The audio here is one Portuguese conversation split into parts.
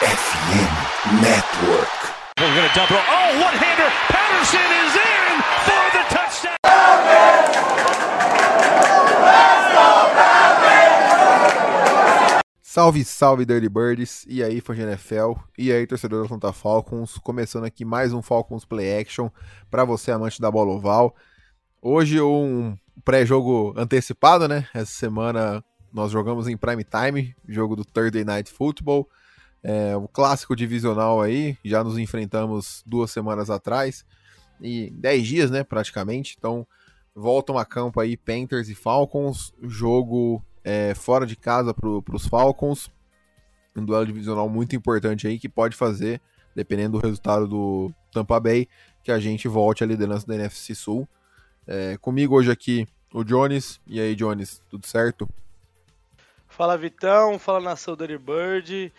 FM Network. We're going to double. Oh, one-hander. Patterson is in for the touchdown. Salve, salve Dirty Birds, e aí fã de NFL, e aí torcedor da Atlanta Falcons, começando aqui mais um Falcons Play Action para você amante da bola oval. Hoje um pré-jogo antecipado, né? Essa semana nós jogamos em prime time, jogo do Thursday Night Football, é, o clássico divisional aí, já nos enfrentamos duas semanas atrás, e dez dias, né, praticamente, então voltam a campo aí Panthers e Falcons, jogo é, fora de casa para os Falcons. Um duelo divisional muito importante aí que pode fazer, dependendo do resultado do Tampa Bay, que a gente volte à liderança da NFC Sul. É, comigo hoje aqui o Jones. E aí, Jones, tudo certo? Fala Vitão, fala nação Dirty Bird.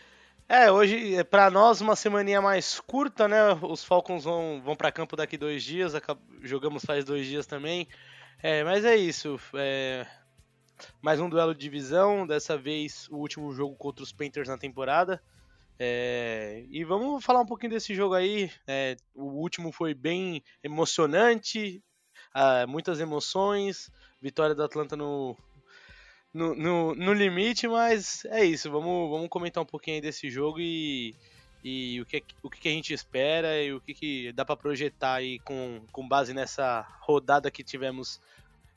É, hoje é para nós uma semaninha mais curta, né? Os Falcons vão, vão para campo daqui dois dias, jogamos faz dois dias também. É, mas é isso. É, mais um duelo de divisão, dessa vez o último jogo contra os Panthers na temporada. É, e vamos falar um pouquinho desse jogo aí. É, o último foi bem emocionante, ah, muitas emoções, vitória do Atlanta no, no, no, no, limite, mas é isso. Vamos, vamos comentar um pouquinho desse jogo e, e o, que, o que a gente espera e o que, que dá para projetar aí com, com base nessa rodada que tivemos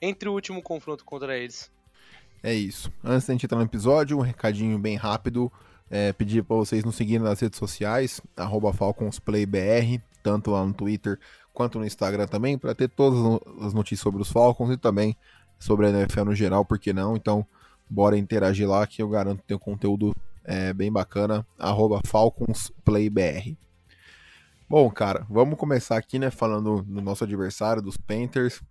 entre o último confronto contra eles. É isso. Antes da gente entrar no episódio, um recadinho bem rápido. É, pedir para vocês nos seguirem nas redes sociais, FalconsPlayBR, tanto lá no Twitter quanto no Instagram também, para ter todas as notícias sobre os Falcons e também sobre a NFL no geral, por que não? Então, bora interagir lá que eu garanto ter um conteúdo é, bem bacana, FalconsPlayBR. Bom, cara, vamos começar aqui, né, falando do nosso adversário, dos Panthers.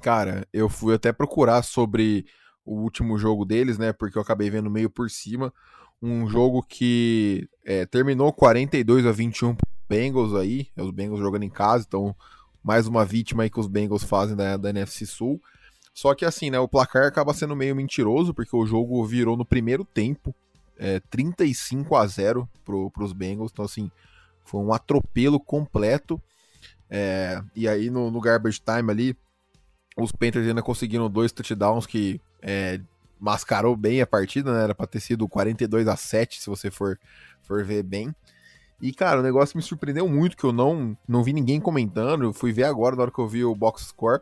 Cara, eu fui até procurar sobre o último jogo deles, né? Porque eu acabei vendo meio por cima. Um jogo que é, terminou 42 a 21 Bengals aí, os Bengals jogando em casa, então mais uma vítima aí que os Bengals fazem da, da NFC Sul. Só que assim, né, o placar acaba sendo meio mentiroso, porque o jogo virou no primeiro tempo, é, 35 a 0 pro, pros Bengals, então assim, foi um atropelo completo. É, e aí no, no garbage time ali, os Panthers ainda conseguiram dois touchdowns que é, mascarou bem a partida, né? Era pra ter sido 42 a 7 se você for, for ver bem. E, cara, o negócio me surpreendeu muito, que eu não, não vi ninguém comentando. Eu fui ver agora, na hora que eu vi o box score,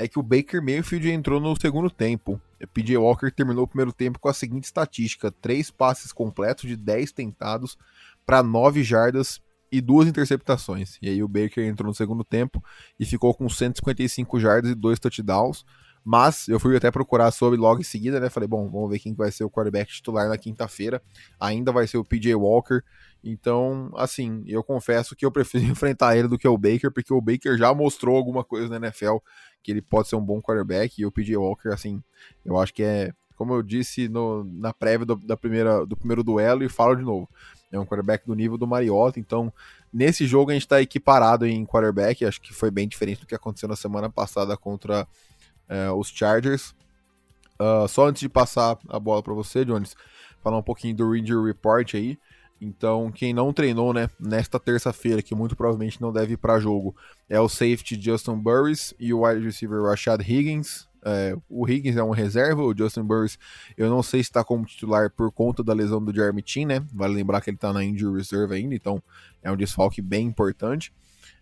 é que o Baker Mayfield entrou no segundo tempo. O PJ Walker terminou o primeiro tempo com a seguinte estatística: três passes completos de 10 tentados para 9 jardas e duas interceptações. E aí o Baker entrou no segundo tempo e ficou com 155 jardas e dois touchdowns. Mas eu fui até procurar sobre logo em seguida, né? Falei, bom, vamos ver quem vai ser o quarterback titular na quinta-feira. Ainda vai ser o PJ Walker. Então, assim, eu confesso que eu prefiro enfrentar ele do que o Baker, porque o Baker já mostrou alguma coisa na NFL que ele pode ser um bom quarterback. E o PJ Walker, assim, eu acho que é, como eu disse no, na prévia do, da primeira, do primeiro duelo, e falo de novo, é um quarterback do nível do Mariota. Então, nesse jogo a gente está equiparado em quarterback. Acho que foi bem diferente do que aconteceu na semana passada contra é, os Chargers. Uh, só antes de passar a bola para você, Jones, falar um pouquinho do Injury Report aí. Então, quem não treinou, né, nesta terça-feira, que muito provavelmente não deve ir para jogo, é o safety Justin Burris e o wide receiver Rashad Higgins. É, o Higgins é um reserva, o Justin Burris eu não sei se está como titular por conta da lesão do Jeremy Chin, né? Vale lembrar que ele está na injury reserve ainda, então é um desfalque bem importante.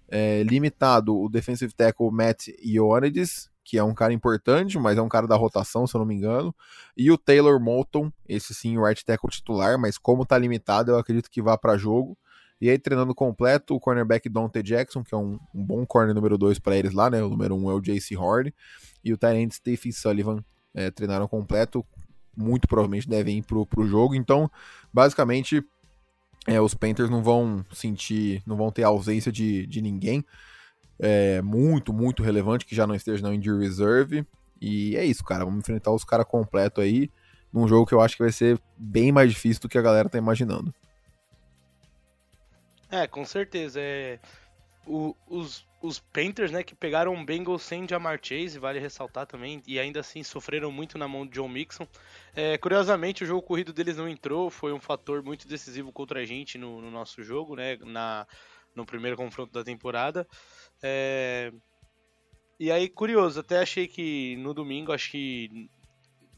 É, limitado o defensive tackle Matt Ioannidis, que é um cara importante, mas é um cara da rotação, se eu não me engano. E o Taylor Moulton, esse sim, o right tackle titular, mas como tá limitado, eu acredito que vá para jogo. E aí, treinando completo, o cornerback Dante Jackson, que é um, um bom corner número 2 para eles lá, né? O número 1 um é o JC Horn. E o Tyrant Stephen Sullivan é, treinaram completo. Muito provavelmente devem ir pro, pro jogo. Então, basicamente, é, os Panthers não vão sentir, não vão ter ausência de, de ninguém é, muito, muito relevante que já não esteja na Injury Reserve. E é isso, cara. Vamos enfrentar os caras completo aí. Num jogo que eu acho que vai ser bem mais difícil do que a galera tá imaginando. É, com certeza. É... o, os, os Panthers, né, que pegaram um Bengals sem Jamar Chase, vale ressaltar também, e ainda assim sofreram muito na mão de John Mixon. É, curiosamente, o jogo corrido deles não entrou, foi um fator muito decisivo contra a gente no, no nosso jogo, né, na, no primeiro confronto da temporada. É, e aí, curioso, até achei que no domingo, acho que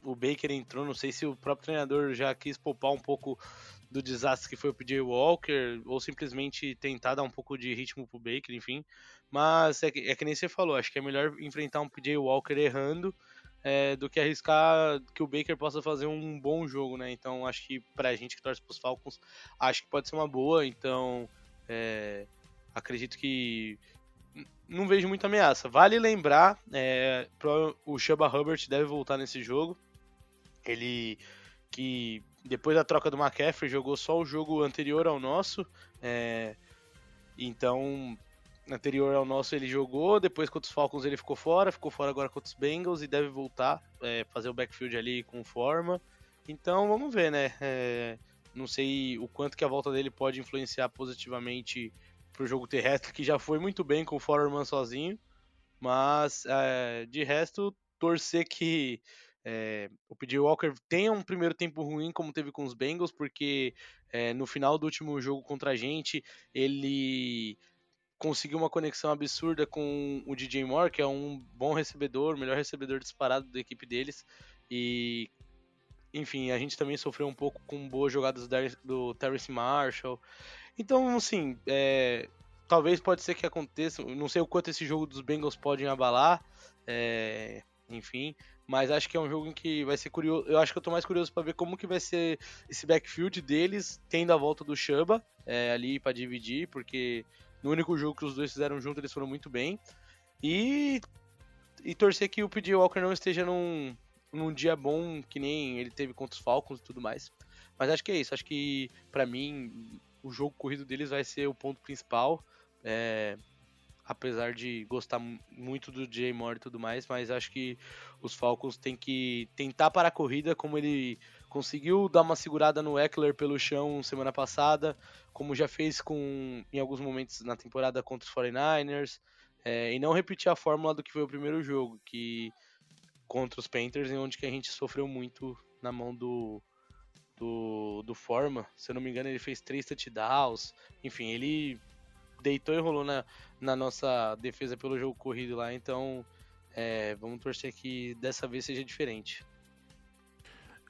o Baker entrou, não sei se o próprio treinador já quis poupar um pouco do desastre que foi o PJ Walker, ou simplesmente tentar dar um pouco de ritmo pro Baker, enfim. Mas é que, é que nem você falou, acho que é melhor enfrentar um PJ Walker errando é, do que arriscar que o Baker possa fazer um bom jogo, né? Então acho que pra gente que torce pros Falcons, acho que pode ser uma boa, então é, acredito que não vejo muita ameaça. Vale lembrar, é, o Chuba Hubbard deve voltar nesse jogo. Ele que depois da troca do McCaffrey jogou só o jogo anterior ao nosso. É, então, anterior ao nosso ele jogou, depois contra os Falcons ele ficou fora, ficou fora agora contra os Bengals e deve voltar, é, fazer o backfield ali com forma. Então vamos ver, né? É, não sei o quanto que a volta dele pode influenciar positivamente pro jogo terrestre, que já foi muito bem com o Foreman sozinho. Mas é, de resto, torcer que é, o PJ Walker tenha um primeiro tempo ruim, como teve com os Bengals, porque é, no final do último jogo contra a gente, ele conseguiu uma conexão absurda com o DJ Moore, que é um bom recebedor, melhor recebedor disparado da equipe deles. E, enfim, a gente também sofreu um pouco com boas jogadas do Terrence Marshall. Então, assim, é, talvez pode ser que aconteça. Não sei o quanto esse jogo dos Bengals podem abalar. É, enfim, mas acho que é um jogo em que vai ser curioso. Eu acho que eu tô mais curioso para ver como que vai ser esse backfield deles, tendo a volta do Chuba é, ali para dividir, porque no único jogo que os dois fizeram junto eles foram muito bem. E, e torcer que o PJ Walker não esteja num, num dia bom que nem ele teve contra os Falcons e tudo mais. Mas acho que é isso. Acho que para mim o jogo corrido deles vai ser o ponto principal. É, apesar de gostar muito do Jay Moore e tudo mais, mas acho que os Falcons têm que tentar para a corrida, como ele conseguiu dar uma segurada no Eckler pelo chão semana passada, como já fez com em alguns momentos na temporada contra os 49ers, é, e não repetir a fórmula do que foi o primeiro jogo, que contra os Panthers, em onde que a gente sofreu muito na mão do do, do Forma, se eu não me engano ele fez três touchdowns, enfim, ele deitou e rolou na, na nossa defesa pelo jogo corrido lá, então é, vamos torcer que dessa vez seja diferente.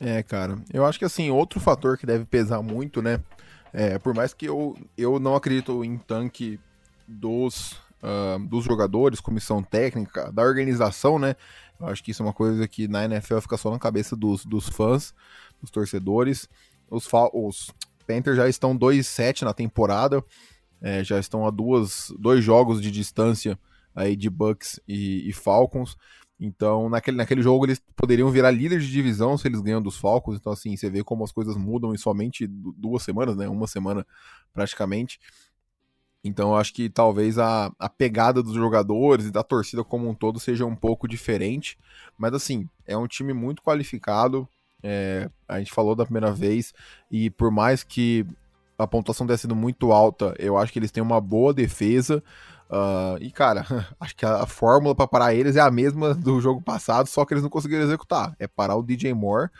É, cara, eu acho que assim, outro fator que deve pesar muito, né? É, por mais que eu, eu não acredito em tanque dos, uh, dos jogadores, comissão técnica, da organização, né? Eu acho que isso é uma coisa que na NFL fica só na cabeça dos, dos fãs, dos torcedores. Os, os Panthers já estão 2-7 na temporada é, já estão a duas, dois jogos de distância aí de Bucks e, e, Falcons. Então, naquele, naquele jogo eles poderiam virar líder de divisão se eles ganham dos Falcons. Então, assim, você vê como as coisas mudam em somente duas semanas, né? Uma semana praticamente. Então, eu acho que talvez a, a pegada dos jogadores e da torcida como um todo seja um pouco diferente. Mas, assim, é um time muito qualificado. É, a gente falou da primeira vez, e por mais que a pontuação tenha sido muito alta, eu acho que eles têm uma boa defesa. Uh, e, cara, acho que a, a fórmula para parar eles é a mesma do jogo passado, só que eles não conseguiram executar. É parar o DJ Moore.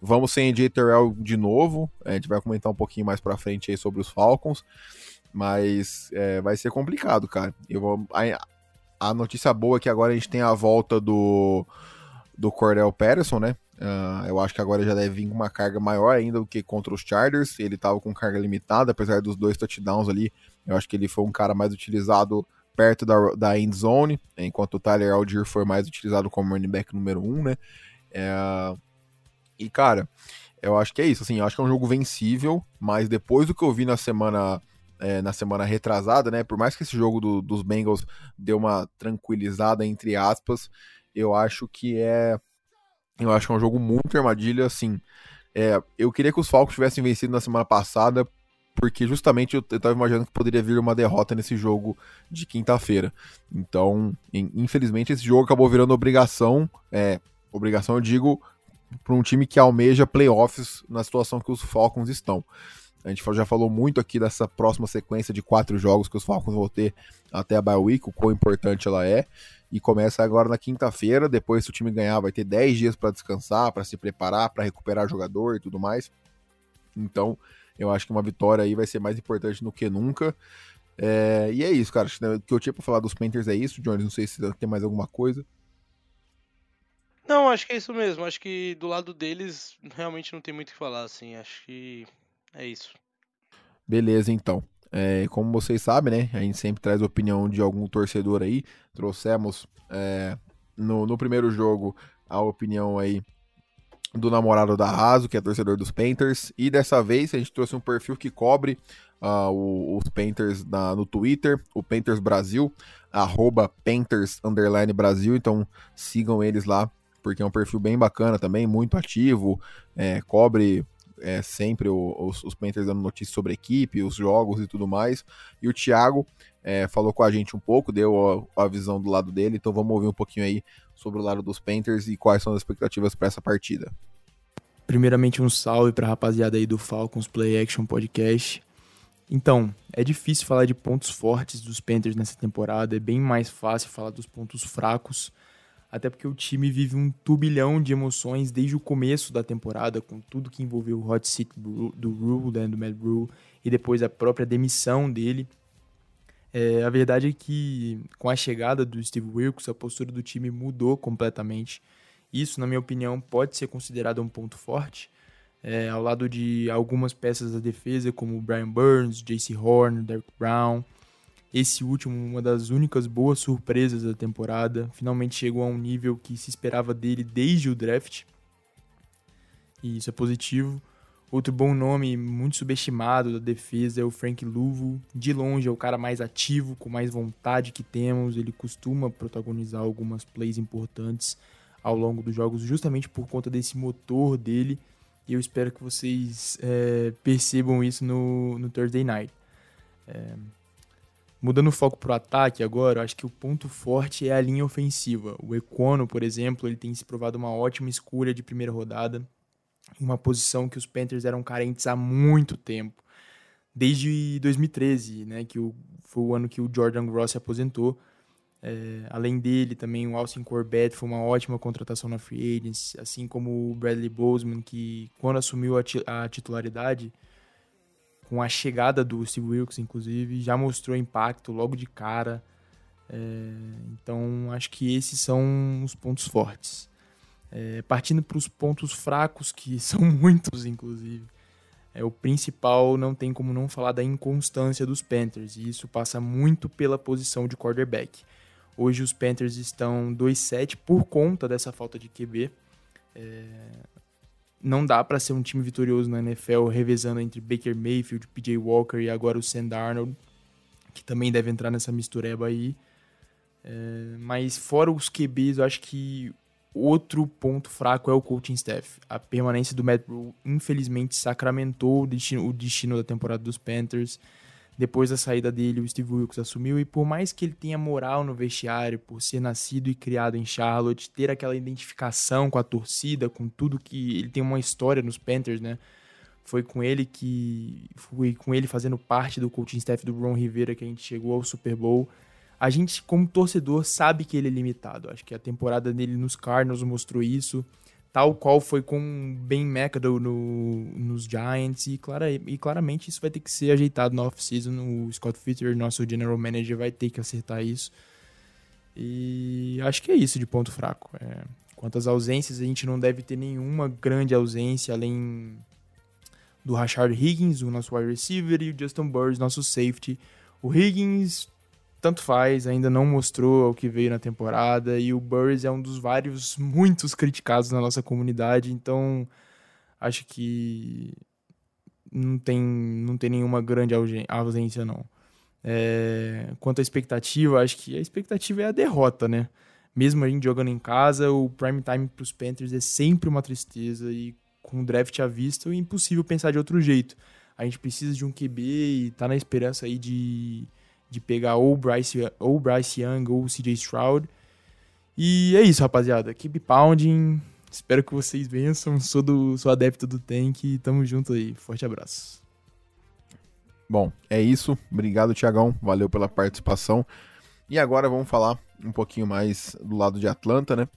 Vamos sem AJ Terrell de novo. A gente vai comentar um pouquinho mais pra frente aí sobre os Falcons. Mas é, vai ser complicado, cara. Eu vou, a, a notícia boa é que agora a gente tem a volta do, do Cordell Patterson, né? Uh, eu acho que agora já deve vir com uma carga maior ainda do que contra os Chargers. Ele estava com carga limitada, apesar dos dois touchdowns ali. Eu acho que ele foi um cara mais utilizado perto da, da end zone, enquanto o Tyler Algier foi mais utilizado como running back número um, né? É, e cara, eu acho que é isso. Assim, eu acho que é um jogo vencível, mas depois do que eu vi na semana é, na semana retrasada, né? Por mais que esse jogo do, dos Bengals deu uma tranquilizada entre aspas, eu acho que é eu acho que é um jogo muito armadilha, assim. É, eu queria que os Falcons tivessem vencido na semana passada, porque justamente eu, eu tava imaginando que poderia vir uma derrota nesse jogo de quinta-feira. Então, infelizmente, esse jogo acabou virando obrigação. É, obrigação, eu digo, para um time que almeja playoffs na situação que os Falcons estão. A gente já falou muito aqui dessa próxima sequência de quatro jogos que os Falcons vão ter até a bye week, o quão importante ela é. E começa agora na quinta-feira. Depois, se o time ganhar, vai ter 10 dias para descansar, para se preparar, para recuperar jogador e tudo mais. Então, eu acho que uma vitória aí vai ser mais importante do que nunca. É, e é isso, cara. O que eu tinha pra falar dos Panthers é isso, Jones. Não sei se tem mais alguma coisa. Não, acho que é isso mesmo. Acho que do lado deles realmente não tem muito o que falar, assim. Acho que é isso. Beleza, então. É, como vocês sabem, né? A gente sempre traz a opinião de algum torcedor aí. Trouxemos é, no, no primeiro jogo a opinião aí do namorado da Raso, que é torcedor dos Panthers. E dessa vez a gente trouxe um perfil que cobre uh, o, os Panthers na, no Twitter, o Panthers Brasil, arroba Underline Brasil. Então sigam eles lá, porque é um perfil bem bacana também, muito ativo, é, cobre é, sempre o, os, os Panthers dando notícias sobre a equipe, os jogos e tudo mais. E o Thiago é, falou com a gente um pouco, deu a, a, visão do lado dele, então vamos ouvir um pouquinho aí sobre o lado dos Panthers e quais são as expectativas para essa partida. Primeiramente, um salve para a rapaziada aí do Falcons Play Action Podcast. Então, é difícil falar de pontos fortes dos Panthers nessa temporada, é bem mais fácil falar dos pontos fracos, até porque o time vive um turbilhão de emoções desde o começo da temporada, com tudo que envolveu o hot seat do Rule, né, do Matt Rule, e depois a própria demissão dele. É, a verdade é que com a chegada do Steve Wilkes, a postura do time mudou completamente. Isso, na minha opinião, pode ser considerado um ponto forte, é, ao lado de algumas peças da defesa, como Brian Burns, J.C. Horn, Derek Brown. Esse último, uma das únicas boas surpresas da temporada, finalmente chegou a um nível que se esperava dele desde o draft. E isso é positivo. Outro bom nome, muito subestimado da defesa, é o Frank Louvo. De longe é o cara mais ativo, com mais vontade que temos. Ele costuma protagonizar algumas plays importantes ao longo dos jogos, justamente por conta desse motor dele e eu espero que vocês é, percebam isso no, no Thursday Night. É, mudando o foco para o ataque agora, acho que o ponto forte é a linha ofensiva. O Econo, por exemplo, ele tem se provado uma ótima escolha de primeira rodada, em uma posição que os Panthers eram carentes há muito tempo. Desde 2013, né, que o, foi o ano que o Jordan Gross se aposentou. É, além dele, também o Austin Corbett foi uma ótima contratação na Free Agents, assim como o Bradley Bozeman, que quando assumiu a, a titularidade, com a chegada do Steve Wilkes, inclusive, já mostrou impacto logo de cara. É, então, acho que esses são os pontos fortes. É, partindo para os pontos fracos, que são muitos, inclusive. É, o principal não tem como não falar da inconstância dos Panthers, e isso passa muito pela posição de quarterback. Hoje os Panthers estão 2-7 por conta dessa falta de QB. É... Não dá para ser um time vitorioso na NFL revezando entre Baker Mayfield, PJ Walker e agora o Sam Darnold, que também deve entrar nessa mistureba aí. É... Mas fora os QBs, eu acho que outro ponto fraco é o coaching staff. A permanência do Matt Rule, infelizmente, sacramentou o destino, o destino da temporada dos Panthers. Depois da saída dele, o Steve Wilkes assumiu e por mais que ele tenha moral no vestiário, por ser nascido e criado em Charlotte, ter aquela identificação com a torcida, com tudo que ele tem uma história nos Panthers, né? Foi com ele que foi com ele fazendo parte do coaching staff do Ron Rivera que a gente chegou ao Super Bowl. A gente como torcedor sabe que ele é limitado. Acho que a temporada dele nos Cardinals mostrou isso tal qual foi com Ben McAdoo no, nos Giants, e, clara, e claramente isso vai ter que ser ajeitado na off-season. O Scott Fitter, nosso general manager, vai ter que acertar isso. E acho que é isso de ponto fraco. É, quanto às ausências, a gente não deve ter nenhuma grande ausência além do Rashard Higgins, o nosso wide receiver, e o Justin Burns, nosso safety. O Higgins tanto faz, ainda não mostrou o que veio na temporada e o Burris é um dos vários muitos criticados na nossa comunidade, então acho que não tem, não tem nenhuma grande ausência não. É, quanto à expectativa, acho que a expectativa é a derrota, né? Mesmo a gente jogando em casa, o prime time para os Panthers é sempre uma tristeza e com o draft à vista é impossível pensar de outro jeito. A gente precisa de um QB e tá na esperança aí de de pegar ou Bryce, ou Bryce Young ou CJ Stroud. E é isso, rapaziada. Keep pounding. Espero que vocês vençam. Sou, do, sou adepto do Tank. Tamo junto aí. Forte abraço. Bom, é isso. Obrigado, Tiagão. Valeu pela participação. E agora vamos falar um pouquinho mais do lado de Atlanta, né?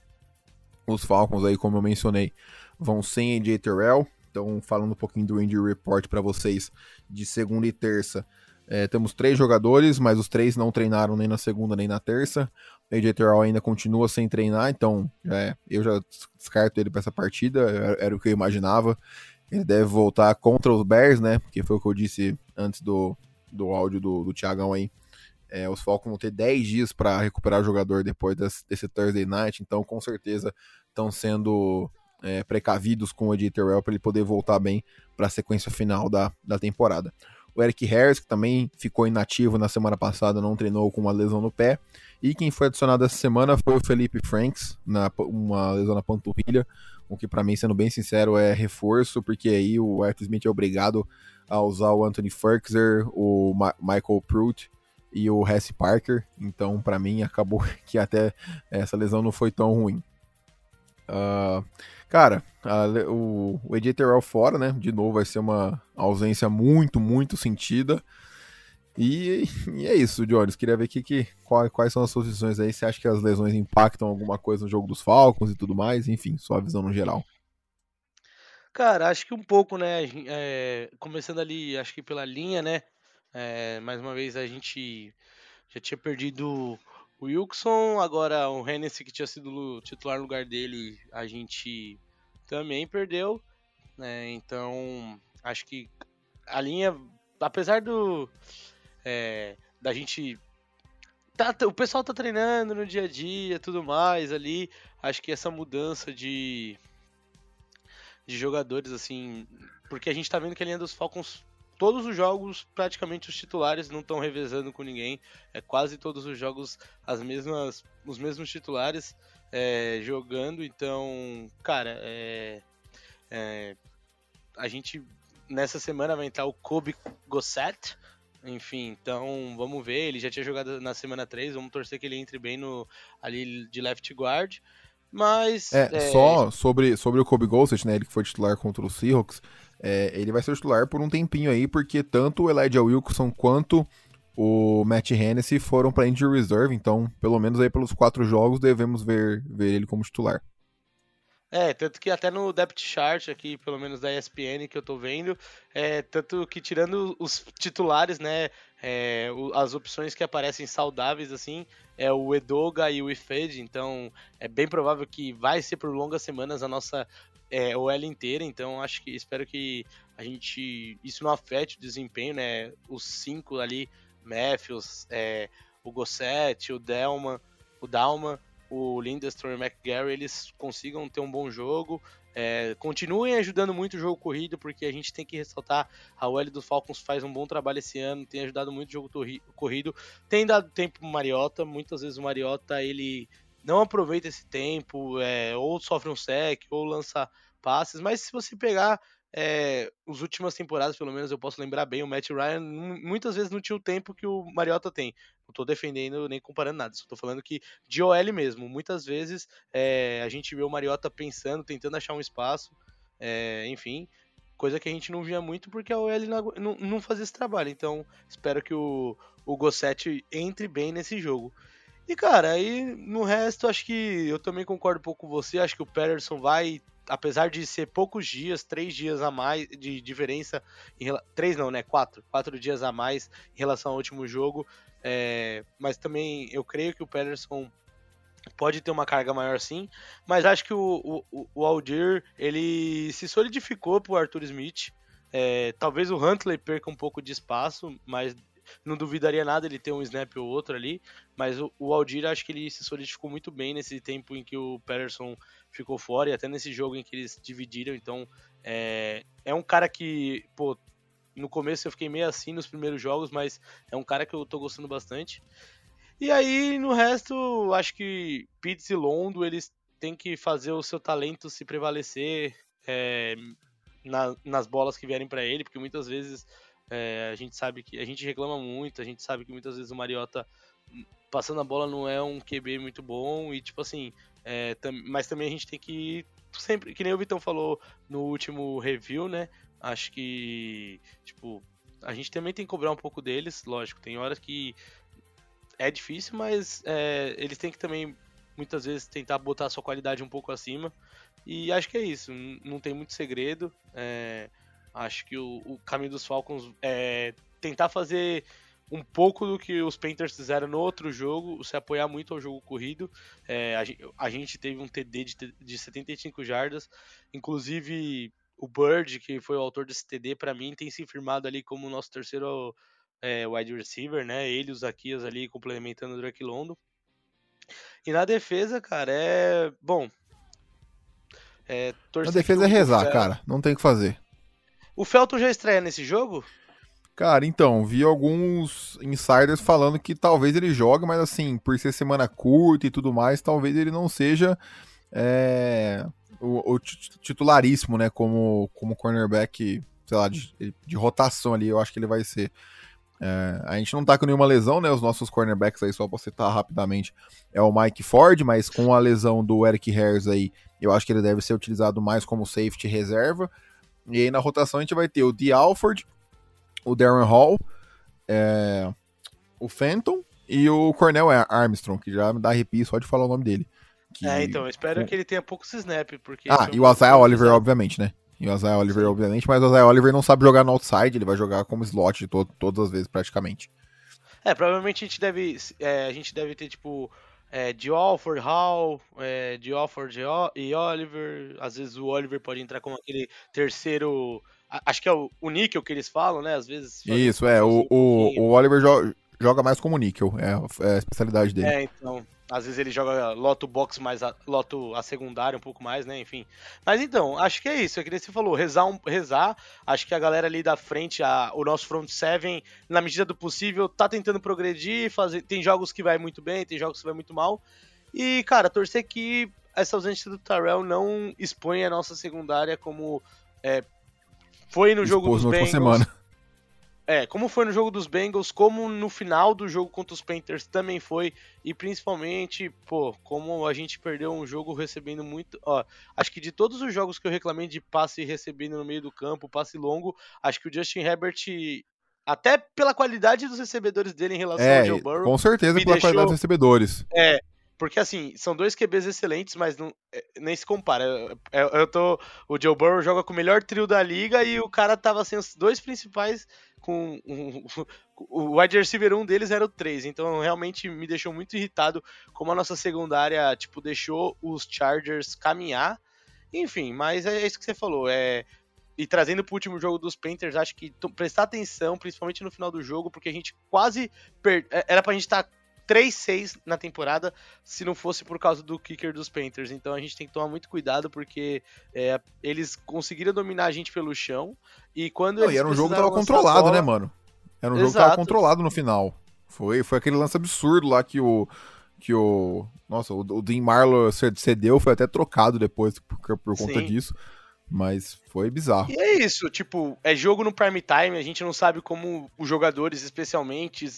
Os Falcons aí, como eu mencionei, vão sem AJ Terrell. Então, falando um pouquinho do injury report para vocês de segunda e terça. É, temos três jogadores, mas os três não treinaram nem na segunda nem na terça. O AJ Terrell ainda continua sem treinar, então é, eu já descarto ele para essa partida, era, era, o que eu imaginava. Ele deve voltar contra os Bears, né? Porque foi o que eu disse antes do, do áudio do, do Thiagão aí. É, os Falcons vão ter 10 dias para recuperar o jogador depois desse, desse Thursday night, então com certeza estão sendo é, precavidos com o AJ Terrell para ele poder voltar bem para a sequência final da, da temporada. O Eric Harris, que também ficou inativo na semana passada, não treinou com uma lesão no pé. E quem foi adicionado essa semana foi o Felipe Franks, na, uma lesão na panturrilha, o que para mim, sendo bem sincero, é reforço, porque aí o Arthur Smith é obrigado a usar o Anthony Ferkser, o Ma Michael Pruitt e o Hesse Parker. Então, para mim, acabou que até essa lesão não foi tão ruim. Uh, cara, a, o, o AJ Terrell fora, né? De novo, vai ser uma ausência muito, muito sentida. E, e é isso, Jones. Queria ver aqui que, quais, quais são as suas visões aí. Você acha que as lesões impactam alguma coisa no jogo dos Falcons e tudo mais? Enfim, sua visão no geral. Cara, acho que um pouco, né? É, começando ali, acho que pela linha, né? É, mais uma vez a gente já tinha perdido o Wilson, agora o Hennessy, que tinha sido titular no lugar dele, a gente também perdeu. Né? Então, acho que a linha, apesar do. É, da gente. Tá, o pessoal tá treinando no dia a dia tudo mais ali. Acho que essa mudança de. de jogadores, assim. Porque a gente tá vendo que a linha dos Falcons todos os jogos, praticamente os titulares não estão revezando com ninguém. É quase todos os jogos as mesmas, os mesmos titulares é, jogando. Então, cara, é, é, a gente nessa semana vai entrar o Kobe Gossett. Enfim, então vamos ver. Ele já tinha jogado na semana 3. Vamos torcer que ele entre bem no ali de left guard. Mas. É, é... só sobre, sobre o Kobe Gossett, né? Ele que foi titular contra o Seahawks. É, ele vai ser titular por um tempinho aí, porque tanto o Elijah Wilson quanto o Matt Hennessy foram para injury reserve, então pelo menos aí pelos quatro jogos devemos ver, ver ele como titular. É, tanto que até no depth chart aqui, pelo menos da ESPN que eu tô vendo, é, tanto que tirando os titulares, né, é, as opções que aparecem saudáveis, assim, é o Edoga e o Ifed, então é bem provável que vai ser por longas semanas a nossa é, OL inteira, então acho que espero que a gente isso não afete o desempenho, né? Os cinco ali, Matthews, é, o Gosset, o Delman, o Dalman, o Lindstrom e o McGarry, eles consigam ter um bom jogo. É, continuem ajudando muito o jogo corrido, porque a gente tem que ressaltar, a OL dos Falcons faz um bom trabalho esse ano, tem ajudado muito o jogo corrido, tem dado tempo pro Mariota, muitas vezes o Mariota ele não aproveita esse tempo, é, ou sofre um sec, ou lança passes, mas se você pegar é, as últimas temporadas, pelo menos eu posso lembrar bem, o Matt Ryan muitas vezes não tinha o tempo que o Mariota tem. Não tô defendendo nem comparando nada, só tô falando que de OL mesmo, muitas vezes é, a gente vê o Mariota pensando, tentando achar um espaço, é, enfim, coisa que a gente não via muito porque a OL não, não fazia esse trabalho. Então, espero que o, o Gosset entre bem nesse jogo. E, cara, aí no resto, acho que eu também concordo um pouco com você. Acho que o Patterson vai, apesar de ser poucos dias, três dias a mais de diferença, em, três não, né? Quatro, quatro dias a mais em relação ao último jogo. É, mas também eu creio que o Patterson pode ter uma carga maior sim, mas acho que o, o, o Aldir ele se solidificou pro Arthur Smith. É, talvez o Huntley perca um pouco de espaço, mas não duvidaria nada ele ter um snap ou outro ali, mas o, o Aldir acho que ele se solidificou muito bem nesse tempo em que o Patterson ficou fora e até nesse jogo em que eles dividiram, então é, é um cara que, pô, no começo eu fiquei meio assim nos primeiros jogos, mas é um cara que eu tô gostando bastante. E aí, no resto, acho que Pitts e Londo, eles têm que fazer o seu talento se prevalecer é, na, nas bolas que vierem para ele, porque muitas vezes é, a gente sabe que a gente reclama muito, a gente sabe que muitas vezes o Mariota passando a bola não é um QB muito bom e tipo assim, é, tam, mas também a gente tem que sempre, que nem o Vitão falou no último review, né? Acho que tipo a gente também tem que cobrar um pouco deles, lógico. Tem horas que é difícil, mas é, eles têm que também, muitas vezes, tentar botar a sua qualidade um pouco acima. E acho que é isso, não tem muito segredo. É, acho que o, o, caminho dos Falcons é tentar fazer um pouco do que os Panthers fizeram no outro jogo, se apoiar muito ao jogo corrido. É, a, a, gente teve um TD de, de 75 jardas, inclusive o Bird, que foi o autor desse TD, para mim tem se firmado ali como o nosso terceiro é, wide receiver, né? Ele e o Zaquias ali complementando o Drake London. E na defesa, cara, é. Bom. É, a defesa é rezar, cara. Não tem o que fazer. O Felton já estreia nesse jogo? Cara, então, vi alguns insiders falando que talvez ele jogue, mas assim, por ser semana curta e tudo mais, talvez ele não seja é, o, o, titularíssimo, né? Como, como cornerback, sei lá, de, de rotação ali, eu acho que ele vai ser. É, a gente não tá com nenhuma lesão, né? Os nossos cornerbacks aí, só pra citar rapidamente, é o Mike Ford, mas com a lesão do Eric Harris aí, eu acho que ele deve ser utilizado mais como safety reserva. E aí na rotação a gente vai ter o D. Alford, o Darren Hall, é, o Fenton e o Cornell Armstrong, que já me dá arrepio só de falar o nome dele. Que... É, então, eu espero que ele tenha poucos snap, porque... Ah, e o Isaiah Oliver, obviamente, né? E o Isaiah Oliver, obviamente, mas o Isaiah Oliver não sabe jogar no outside, ele vai jogar como slot to todas as vezes, praticamente. É, provavelmente a gente deve, é, a gente deve ter, tipo, é, de Alford, Hall, é, de Alford e Oliver. Às vezes o Oliver pode entrar como aquele terceiro. Acho que é o, o níquel que eles falam, né? Às vezes. Isso, é. O, o, o Oliver joga, joga mais como níquel, é, é a especialidade dele. É, então. Às vezes ele joga loto box mais a, loto a secundária um pouco mais, né? Enfim. Mas então, acho que é isso. É que você falou, rezar, um, rezar. Acho que a galera ali da frente, a, o nosso front seven, na medida do possível, tá tentando progredir, fazer. Tem jogos que vai muito bem, tem jogos que vai muito mal. E, cara, torcer que essa ausência do Tyrell não exponha a nossa secundária como é, foi no jogo dos Bengals. Semana. É, como foi no jogo dos Bengals, como no final do jogo contra os Panthers também foi, e principalmente, pô, como a gente perdeu um jogo recebendo muito, ó, acho que de todos os jogos que eu reclamei de passe recebendo no meio do campo, passe longo, acho que o Justin Herbert até pela qualidade dos recebedores dele em relação é, ao Joe Burrow. Com certeza pela deixou, qualidade dos recebedores. É, porque assim, são dois QBs excelentes, mas não, é, nem se compara. Eu, eu, eu, tô. O Joe Burrow joga com o melhor trio da liga e o cara tava sem os dois principais com um, o wide receiver um deles era o 3, então realmente me deixou muito irritado como a nossa secundária, tipo, deixou os Chargers caminhar. Enfim, mas é isso que você falou, é e trazendo pro último jogo dos Panthers, acho que prestar atenção, principalmente no final do jogo, porque a gente quase per... É, era pra gente estar tá 3-6 na temporada, se não fosse por causa do kicker dos Panthers. Então a gente tem que tomar muito cuidado, porque é, eles conseguiram dominar a gente pelo chão, e quando Não, e era um jogo que tava controlado, bola... né, mano? Era um Exato. jogo que tava controlado no final. Foi, foi aquele lance absurdo lá que o. Que o. Nossa, o, o Dean Marlowe cedeu, foi até trocado depois por, por conta Sim. disso. Mas foi bizarro. E é isso, tipo, é jogo no prime time, a gente não sabe como os jogadores, especialmente,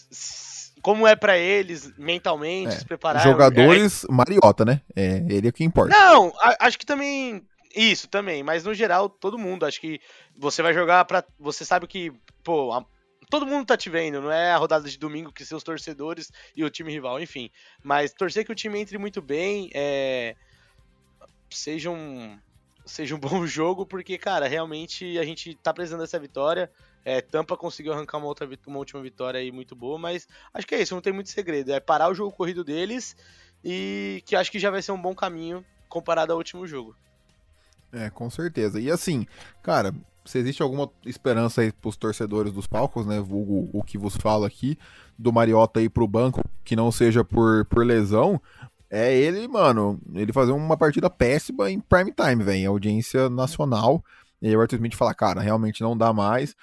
como é para eles mentalmente é, se preparar. Jogadores, é... Mariota, né? É ele é o que importa. Não, acho que também isso também, mas no geral, todo mundo. Acho que você vai jogar pra. Você sabe que, pô, a, todo mundo tá te vendo, não é a rodada de domingo que seus torcedores e o time rival, enfim. Mas torcer que o time entre muito bem, é, seja um. Seja um bom jogo, porque, cara, realmente a gente tá precisando dessa vitória. É, Tampa conseguiu arrancar uma, outra, uma última vitória aí muito boa, mas acho que é isso, não tem muito segredo. É parar o jogo corrido deles e que acho que já vai ser um bom caminho comparado ao último jogo. É, com certeza. E assim, cara, se existe alguma esperança aí pros torcedores dos palcos, né? Vulgo o que vos falo aqui, do Mariota aí pro banco, que não seja por, por lesão, é ele, mano, ele fazer uma partida péssima em prime time, velho. Audiência nacional. E aí o Arthur Smith fala, cara, realmente não dá mais.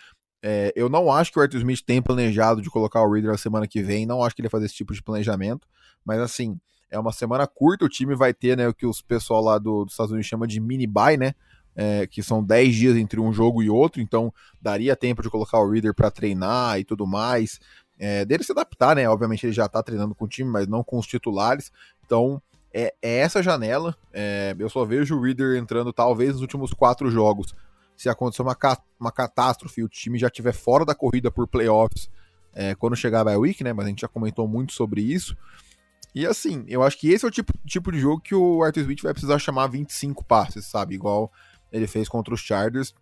É, eu não acho que o Arthur Smith tem planejado de colocar o Reader na semana que vem. Não acho que ele vai fazer esse tipo de planejamento. Mas assim, é uma semana curta, o time vai ter, né, o que os pessoal lá do, dos Estados Unidos chama de mini buy, né? É, que são 10 dias entre um jogo e outro, então daria tempo de colocar o Reader para treinar e tudo mais. É, dele se adaptar, né? Obviamente ele já tá treinando com o time, mas não com os titulares. Então é, é essa janela. É, eu só vejo o Reader entrando talvez nos últimos quatro jogos. Se acontecer uma, uma catástrofe e o time já estiver fora da corrida por playoffs é, quando chegar a week, né? Mas a gente já comentou muito sobre isso. E assim, eu acho que esse é o tipo, tipo de jogo que o Arthur Smith vai precisar chamar 25 passes, sabe? Igual ele fez contra os Chargers.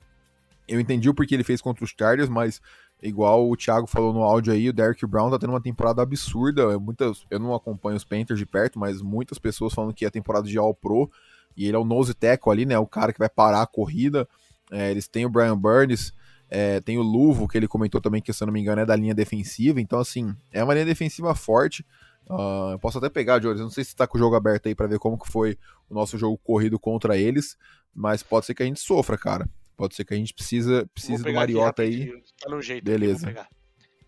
Eu entendi o porquê ele fez contra os Chargers, mas igual o Thiago falou no áudio aí, o Derrick Brown tá tendo uma temporada absurda. Muitas, eu não acompanho os Panthers de perto, mas muitas pessoas falando que é temporada de All Pro. E ele é o nose tackle ali, né? O cara que vai parar a corrida. É, eles têm o Brian Burns, é, tem o Luvo, que ele comentou também, que se eu não me engano é da linha defensiva. Então, assim, é uma linha defensiva forte. Uh, eu posso até pegar, Jones, não sei se está com o jogo aberto aí para ver como que foi o nosso jogo corrido contra eles, mas pode ser que a gente sofra, cara. Pode ser que a gente precisa, precisa do Mariota aí. Tá no jeito Beleza.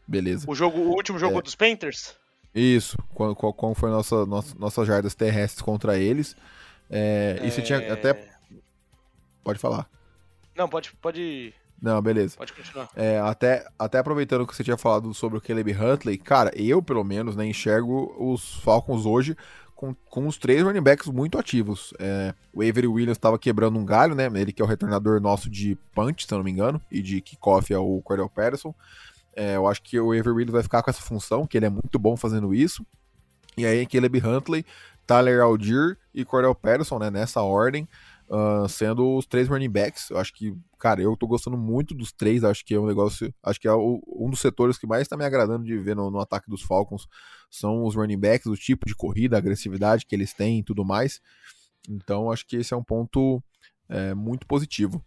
Beleza. O, jogo, o último jogo é. dos Panthers? Isso, qual, qual, qual foi nossa, nossa, nossas jardas terrestres contra eles. É, é... E você tinha até. Pode falar. Não, pode, pode não, beleza. Pode continuar. É, até, até aproveitando que você tinha falado sobre o Caleb Huntley, cara, eu, pelo menos, né, enxergo os Falcons hoje com, com os três running backs muito ativos. É, o Avery Williams estava quebrando um galho, né? Ele que é o retornador nosso de punch, se eu não me engano, e de kickoff é o Cordell Patterson. É, eu acho que o Avery Williams vai ficar com essa função, que ele é muito bom fazendo isso. E aí, Caleb Huntley, Tyler Algier e Cordell Patterson, né? Nessa ordem uh, sendo os três running backs. Eu acho que, cara, eu tô gostando muito dos três. Acho que é um negócio. Acho que é o, um dos setores que mais tá me agradando de ver no, no, ataque dos Falcons. São os running backs, o tipo de corrida, a agressividade que eles têm e tudo mais. Então, acho que esse é um ponto é, muito positivo.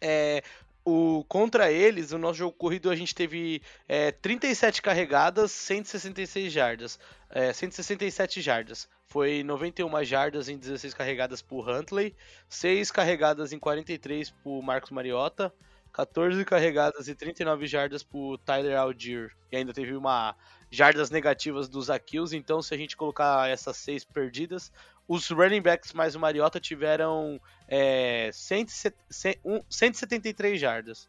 É, o, contra eles, o nosso jogo corrido, a gente teve é, 37 carregadas, 166 jardas. É, 167 jardas. Foi 91 jardas em 16 carregadas por Huntley, 6 carregadas em 43 por Marcos Mariota, 14 carregadas e 39 jardas por Tyler Algier. E ainda teve uma jardas negativas dos Akils, então se a gente colocar essas 6 perdidas, os running backs mais o Mariota tiveram é, 173 jardas.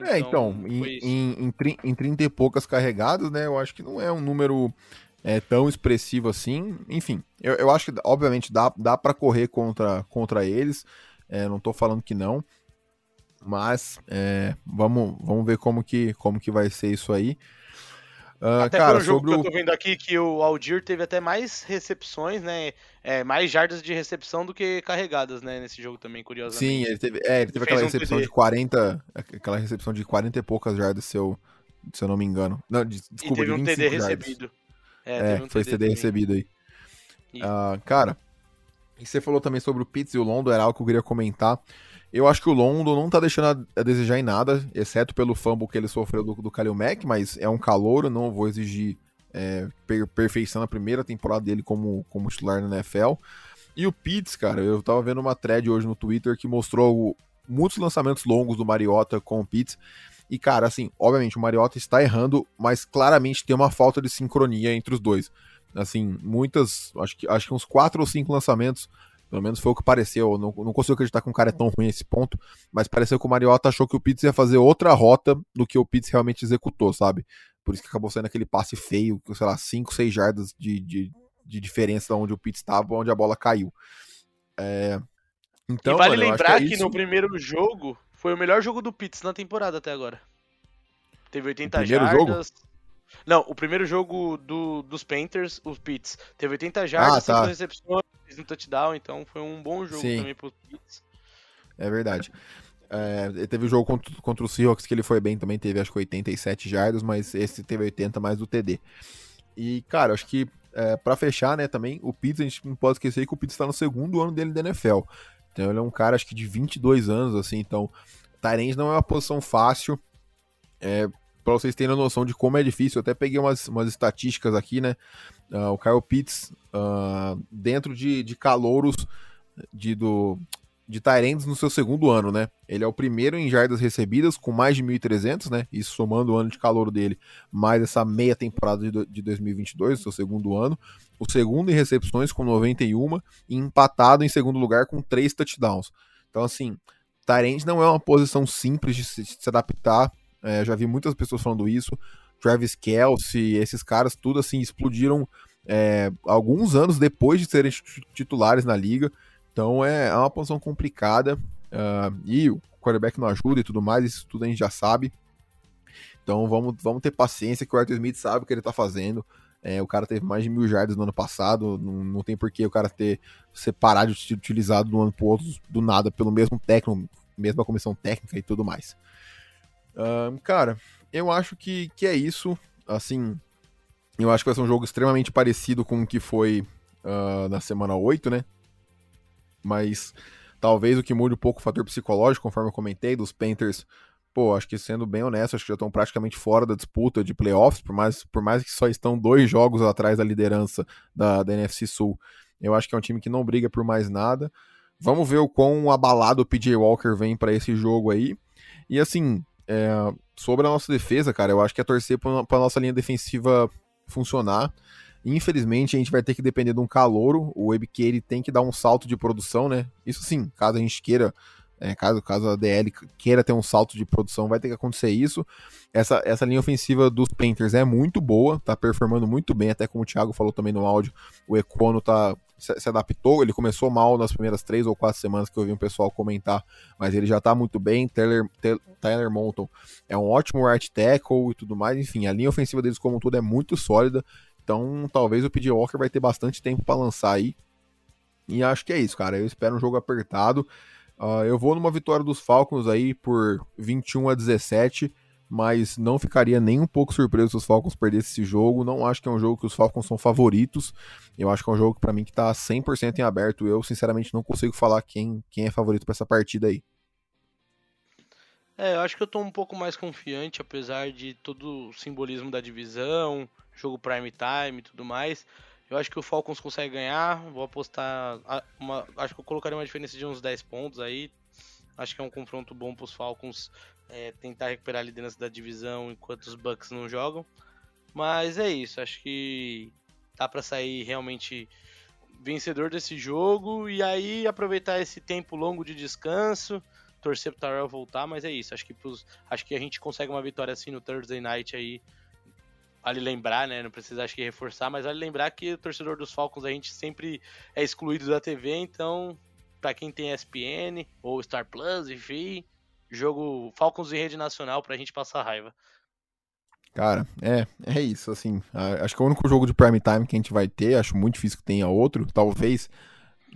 É, então, então em, em, em, em 30 e poucas carregadas, né? Eu acho que não é um número é, tão expressivo assim. Enfim, eu, eu acho que, obviamente, dá, dá para correr contra, contra eles. É, não tô falando que não. Mas é, vamos, vamos ver como que, como que vai ser isso aí. Uh, até cara, pelo jogo que eu tô vendo aqui, que o Aldir teve até mais recepções, né? É, mais jardas de recepção do que carregadas, né? Nesse jogo também, curiosamente. Sim, ele teve, é, ele teve aquela recepção um de 40. Aquela recepção de 40 e poucas jardas, se eu, se eu não me engano. Não, desculpa, e teve um TD jardas. recebido. É, é um foi TD, TD recebido aí. Uh, cara, e você falou também sobre o Pitts e o Londo, era algo que eu queria comentar. Eu acho que o Londo não tá deixando a desejar em nada, exceto pelo fumble que ele sofreu do, do Kalil Mack, mas é um calor, não vou exigir é, per perfeição na primeira temporada dele como, como titular na NFL. E o Pitts, cara, eu tava vendo uma thread hoje no Twitter que mostrou muitos lançamentos longos do Mariota com o Pitts. E, cara, assim, obviamente o Mariota está errando, mas claramente tem uma falta de sincronia entre os dois. Assim, muitas, acho que, acho que uns quatro ou cinco lançamentos pelo menos foi o que pareceu. não, não consigo acreditar que um cara é tão ruim nesse ponto. Mas pareceu que o Mariota achou que o Pitts ia fazer outra rota do que o Pitts realmente executou, sabe? Por isso que acabou saindo aquele passe feio, sei lá, 5, 6 jardas de, de, de diferença onde o Pitts estava, onde a bola caiu. É... Então, e vale mano, lembrar que, é que no primeiro jogo foi o melhor jogo do Pitts na temporada até agora. Teve 80 jardas. Jogo? Não, o primeiro jogo do, dos Panthers, os Pitts, teve 80 jardas, ah, tá. 5 recepções, um touchdown, então foi um bom jogo Sim. também pro Pitts. É verdade. É, teve o jogo contra, contra o Seahawks que ele foi bem também, teve acho que 87 jardas, mas esse teve 80 mais do TD. E, cara, acho que é, para fechar, né, também, o Pitts, a gente não pode esquecer que o Pitts tá no segundo ano dele da NFL. Então ele é um cara, acho que de 22 anos, assim, então Tyrande não é uma posição fácil. É, para vocês terem noção de como é difícil, eu até peguei umas, umas estatísticas aqui, né? Uh, o Kyle Pitts, uh, dentro de, de calouros de, do, de no seu segundo ano, né? Ele é o primeiro em jardas recebidas, com mais de 1.300, né? Isso somando o ano de calor dele, mais essa meia temporada de, de 2022, seu segundo ano. O segundo em recepções, com 91, e empatado em segundo lugar com três touchdowns. Então, assim, Tyrande não é uma posição simples de se, de se adaptar é, já vi muitas pessoas falando isso. Travis Kelsey, esses caras, tudo assim, explodiram é, alguns anos depois de serem titulares na liga. Então é, é uma posição complicada. Uh, e o quarterback não ajuda e tudo mais, isso tudo a gente já sabe. Então vamos, vamos ter paciência que o Arthur Smith sabe o que ele tá fazendo. É, o cara teve mais de mil jardas no ano passado, não, não tem por que o cara ter separado de utilizado de um ano pro outro do nada pelo mesmo técnico, mesma comissão técnica e tudo mais. Uh, cara, eu acho que, que é isso. Assim, eu acho que vai ser um jogo extremamente parecido com o que foi uh, na semana 8, né? Mas talvez o que mude um pouco o fator psicológico, conforme eu comentei, dos Panthers. Pô, acho que sendo bem honesto, acho que já estão praticamente fora da disputa de playoffs, por mais, por mais que só estão dois jogos atrás da liderança da, da NFC Sul. Eu acho que é um time que não briga por mais nada. Vamos ver o quão abalado o PJ Walker vem para esse jogo aí. E assim, é, sobre a nossa defesa, cara, eu acho que é torcer para a nossa linha defensiva funcionar. Infelizmente, a gente vai ter que depender de um calouro. O WebK ele tem que dar um salto de produção, né? Isso sim, caso a gente queira, é, caso, caso a DL queira ter um salto de produção, vai ter que acontecer isso. Essa, essa linha ofensiva dos Panthers é muito boa, tá performando muito bem, até como o Thiago falou também no áudio, o Econo tá se, adaptou, ele começou mal nas primeiras três ou quatro semanas que eu vi um pessoal comentar, mas ele já tá muito bem. Tyler, Tyler Monton é um ótimo right tackle e tudo mais, enfim, a linha ofensiva deles como um todo é muito sólida, então talvez o PJ Walker vai ter bastante tempo para lançar aí. E acho que é isso, cara. Eu espero um jogo apertado. Uh, eu vou numa vitória dos Falcons aí por 21 a 17 mas não ficaria nem um pouco surpreso se os Falcons perdessem esse jogo. Não acho que é um jogo que os Falcons são favoritos. Eu acho que é um jogo para mim que tá 100% em aberto. Eu, sinceramente, não consigo falar quem, quem é favorito para essa partida aí. É, eu acho que eu tô um pouco mais confiante, apesar de todo o simbolismo da divisão, jogo prime time e tudo mais. Eu acho que o Falcons consegue ganhar. Vou apostar. Uma, acho que eu colocaria uma diferença de uns 10 pontos aí. Acho que é um confronto bom para os Falcons é, tentar recuperar a liderança da divisão enquanto os Bucks não jogam. Mas é isso, acho que dá para sair realmente vencedor desse jogo e aí aproveitar esse tempo longo de descanso, torcer pro Tyrell voltar, mas é isso, acho que pros, acho que a gente consegue uma vitória assim no Thursday Night aí. Vale lembrar, né? Não precisa acho que reforçar, mas vale lembrar que o torcedor dos Falcons a gente sempre é excluído da TV, então para quem tem ESPN ou Star Plus, enfim, jogo Falcons em rede nacional pra gente passar raiva. Cara, é, é isso, assim, acho que é o único jogo de prime time que a gente vai ter, acho muito difícil que tenha outro, talvez,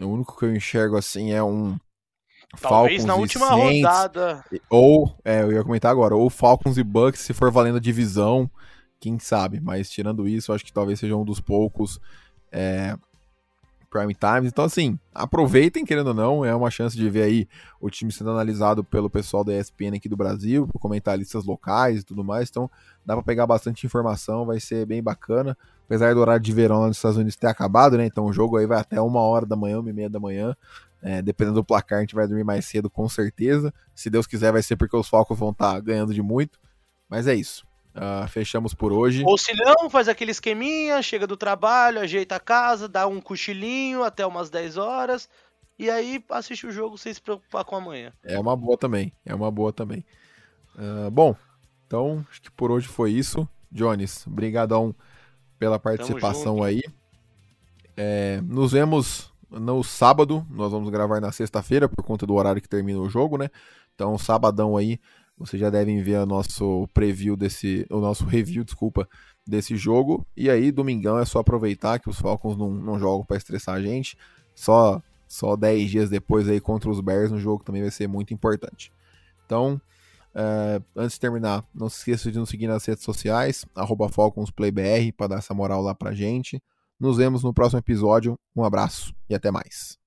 o único que eu enxergo, assim, é um Talvez Falcons na última Saints, rodada. Ou, é, eu ia comentar agora, ou Falcons e Bucks, se for valendo a divisão, quem sabe, mas tirando isso, acho que talvez seja um dos poucos é, Prime Times. Então, assim, aproveitem, querendo ou não, é uma chance de ver aí o time sendo analisado pelo pessoal da ESPN aqui do Brasil, por comentaristas locais e tudo mais. Então, dá para pegar bastante informação, vai ser bem bacana. Apesar do horário de verão nos Estados Unidos ter acabado, né? Então, o jogo aí vai até uma hora da manhã, uma e meia da manhã. É, dependendo do placar, a gente vai dormir mais cedo, com certeza. Se Deus quiser, vai ser porque os Falcons vão estar tá ganhando de muito. Mas é isso. Uh, fechamos por hoje. Ou se não, faz aquele esqueminha, chega do trabalho, ajeita a casa, dá um cochilinho até umas 10 horas. E aí assiste o jogo sem se preocupar com amanhã. É uma boa também. É uma boa também. Uh, bom, então acho que por hoje foi isso. Jones, brigadão pela participação aí. É, nos vemos no sábado. Nós vamos gravar na sexta-feira por conta do horário que termina o jogo, né? Então, sabadão aí vocês já devem ver o nosso preview desse, o nosso review, desculpa, desse jogo. E aí, domingão é só aproveitar que os Falcons não, não jogam para estressar a gente. Só só 10 dias depois aí contra os Bears no jogo também vai ser muito importante. Então, é, antes de terminar, não se esqueça de nos seguir nas redes sociais, FalconsPlayBR, para dar essa moral lá pra gente. Nos vemos no próximo episódio. Um abraço e até mais.